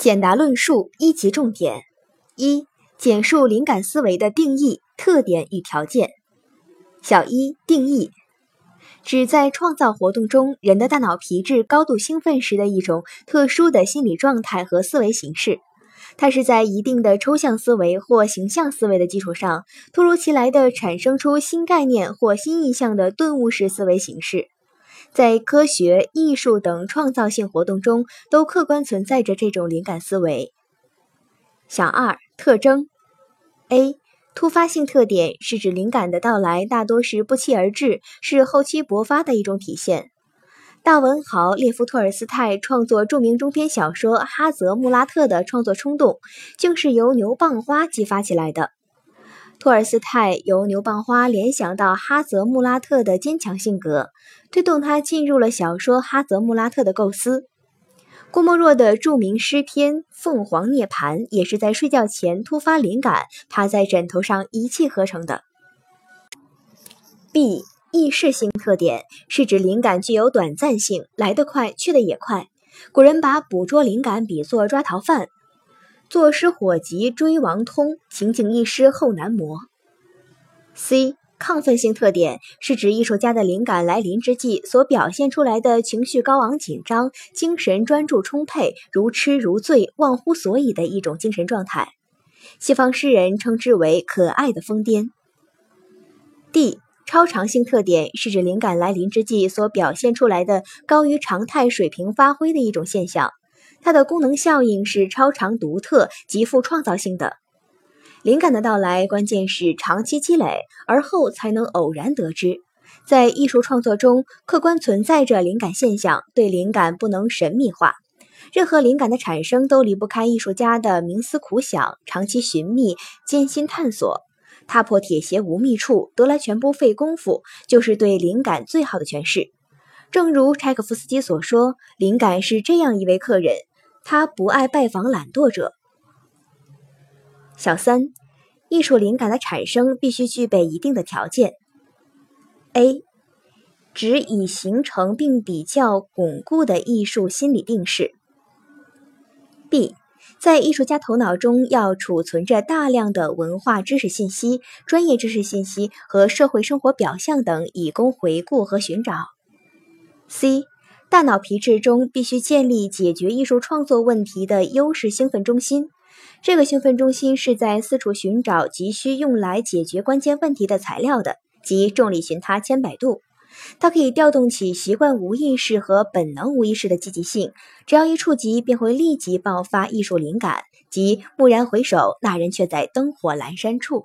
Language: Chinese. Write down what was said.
简答论述一级重点：一、简述灵感思维的定义、特点与条件。小一定义，指在创造活动中，人的大脑皮质高度兴奋时的一种特殊的心理状态和思维形式。它是在一定的抽象思维或形象思维的基础上，突如其来的产生出新概念或新意象的顿悟式思维形式。在科学、艺术等创造性活动中，都客观存在着这种灵感思维。小二特征：A. 突发性特点是指灵感的到来大多是不期而至，是后期勃发的一种体现。大文豪列夫·托尔斯泰创作著名中篇小说《哈泽穆拉特》的创作冲动，竟是由牛蒡花激发起来的。托尔斯泰由牛蒡花联想到哈泽穆拉特的坚强性格，推动他进入了小说《哈泽穆拉特》的构思。郭沫若的著名诗篇《凤凰涅槃》也是在睡觉前突发灵感，趴在枕头上一气呵成的。B 易逝性特点是指灵感具有短暂性，来得快，去得也快。古人把捕捉灵感比作抓逃犯。坐失火急追王通，情景一失后难磨。C 亢奋性特点是指艺术家的灵感来临之际所表现出来的情绪高昂紧张、精神专注充沛、如痴如醉、忘乎所以的一种精神状态。西方诗人称之为可爱的疯癫。D 超常性特点是指灵感来临之际所表现出来的高于常态水平发挥的一种现象。它的功能效应是超常、独特、极富创造性的。灵感的到来，关键是长期积累，而后才能偶然得知。在艺术创作中，客观存在着灵感现象，对灵感不能神秘化。任何灵感的产生，都离不开艺术家的冥思苦想、长期寻觅、艰辛探索。踏破铁鞋无觅处，得来全不费功夫，就是对灵感最好的诠释。正如柴可夫斯基所说：“灵感是这样一位客人。”他不爱拜访懒惰者。小三，艺术灵感的产生必须具备一定的条件。A，指已形成并比较巩固的艺术心理定势。B，在艺术家头脑中要储存着大量的文化知识信息、专业知识信息和社会生活表象等，以供回顾和寻找。C。大脑皮质中必须建立解决艺术创作问题的优势兴奋中心，这个兴奋中心是在四处寻找急需用来解决关键问题的材料的，即众里寻他千百度。它可以调动起习惯无意识和本能无意识的积极性，只要一触及，便会立即爆发艺术灵感，即蓦然回首，那人却在灯火阑珊处。